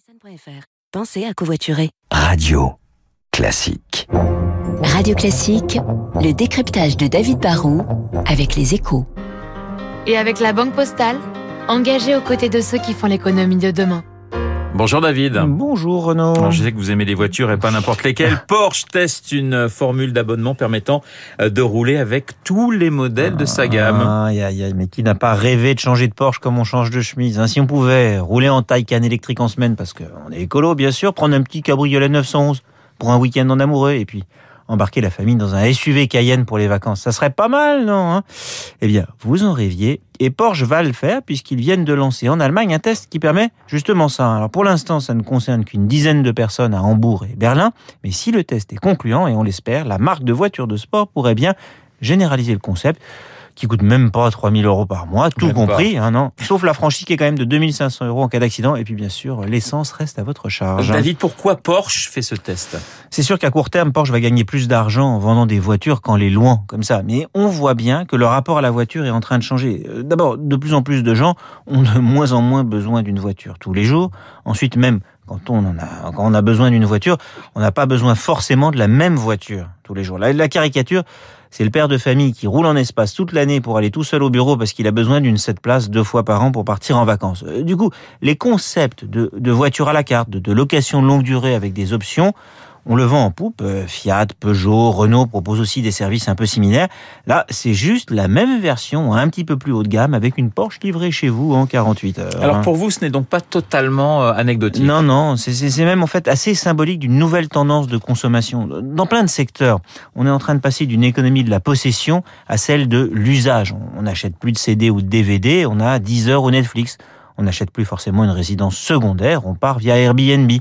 Nissan.fr. Pensez à covoiturer. Radio classique. Radio Classique, le décryptage de David Barrault avec les échos. Et avec la Banque Postale, engagée aux côtés de ceux qui font l'économie de demain. Bonjour David. Bonjour Renaud. Alors, je sais que vous aimez les voitures et pas n'importe lesquelles. Porsche teste une formule d'abonnement permettant euh, de rouler avec tous les modèles de sa gamme. Aïe, aïe, aïe, mais qui n'a pas rêvé de changer de Porsche comme on change de chemise hein? Si on pouvait rouler en Taycan électrique en semaine, parce qu'on est écolo bien sûr, prendre un petit cabriolet 911 pour un week-end en amoureux, et puis embarquer la famille dans un SUV Cayenne pour les vacances. Ça serait pas mal, non hein? Eh bien, vous en rêviez, et Porsche va le faire puisqu'ils viennent de lancer en Allemagne un test qui permet justement ça. Alors pour l'instant, ça ne concerne qu'une dizaine de personnes à Hambourg et Berlin, mais si le test est concluant, et on l'espère, la marque de voiture de sport pourrait bien généraliser le concept qui coûte même pas 3000 euros par mois, tout Même compris, hein, non Sauf la franchise qui est quand même de 2500 euros en cas d'accident. Et puis bien sûr, l'essence reste à votre charge. David, pourquoi Porsche fait ce test? C'est sûr qu'à court terme, Porsche va gagner plus d'argent en vendant des voitures qu'en les louant, comme ça. Mais on voit bien que le rapport à la voiture est en train de changer. Euh, D'abord, de plus en plus de gens ont de moins en moins besoin d'une voiture tous les jours. Ensuite, même quand on, en a, quand on a besoin d'une voiture, on n'a pas besoin forcément de la même voiture tous les jours. La, la caricature, c'est le père de famille qui roule en espace toute l'année pour aller tout seul au bureau parce qu'il a besoin d'une 7 places deux fois par an pour partir en vacances. Euh, Du coup, les concepts de, voiture à la carte, de, de location longue durée avec des options, on le vend en poupe. Euh, Fiat, Peugeot, Renault proposent aussi des services un peu similaires. Là, c'est juste la même version, un petit peu plus haut de gamme, avec une Porsche livrée chez vous en 48 heures. Alors hein. pour vous, ce n'est donc pas totalement euh, anecdotique. Non, non, c'est- même en fait assez symbolique d'une nouvelle tendance de consommation. Dans plein de secteurs, on est en train de passer d'une économie de la possession à celle de l'usage. On n'achète plus de CD ou de DVD, on a Deezer ou Netflix. On n'achète plus forcément une résidence secondaire, on part via Airbnb.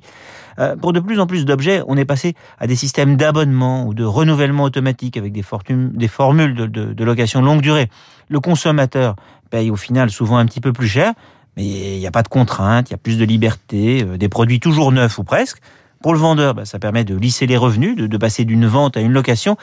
Euh, pour de plus en plus d'objets, on est passé à des systèmes d'abonnement ou de renouvellement automatique avec des, formules de, de- location longue durée. Le consommateur paye au final souvent un petit peu plus cher, mais il n'y a pas de contraintes, il y a plus de liberté, euh, des produits toujours neufs ou presque. Pour le vendeur, bah, ça permet de lisser les revenus, de passer d'une vente à une location,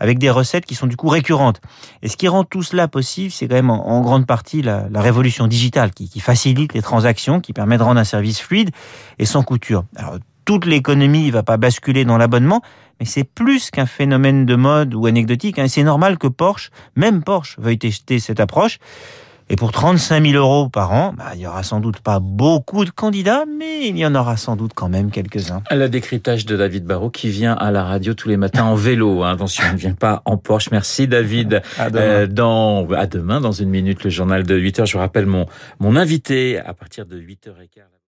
avec des recettes qui sont du coup récurrentes. Et ce qui rend tout cela possible, c'est quand même en, grande partie la, révolution digitale qui, qui facilite les transactions, qui permet de rendre un service fluide et sans couture. Alors, toute l'économie ne va pas basculer dans l'abonnement, mais c'est plus qu'un phénomène de mode ou anecdotique. hein. C'est normal que Porsche, même Porsche, veuille tester cette approche. Et pour 35 000 euros par an, bah, il y aura sans doute pas beaucoup de candidats, mais il y en aura sans doute quand même quelques-uns. Le décryptage de David Barrault qui vient à la radio tous les matins en vélo. hein. Attention, il ne vient pas en Porsche. Merci David. À demain. Euh, dans, à demain, dans une minute, le journal de 8 heures. Je vous rappelle mon, mon invité à partir de 8h15.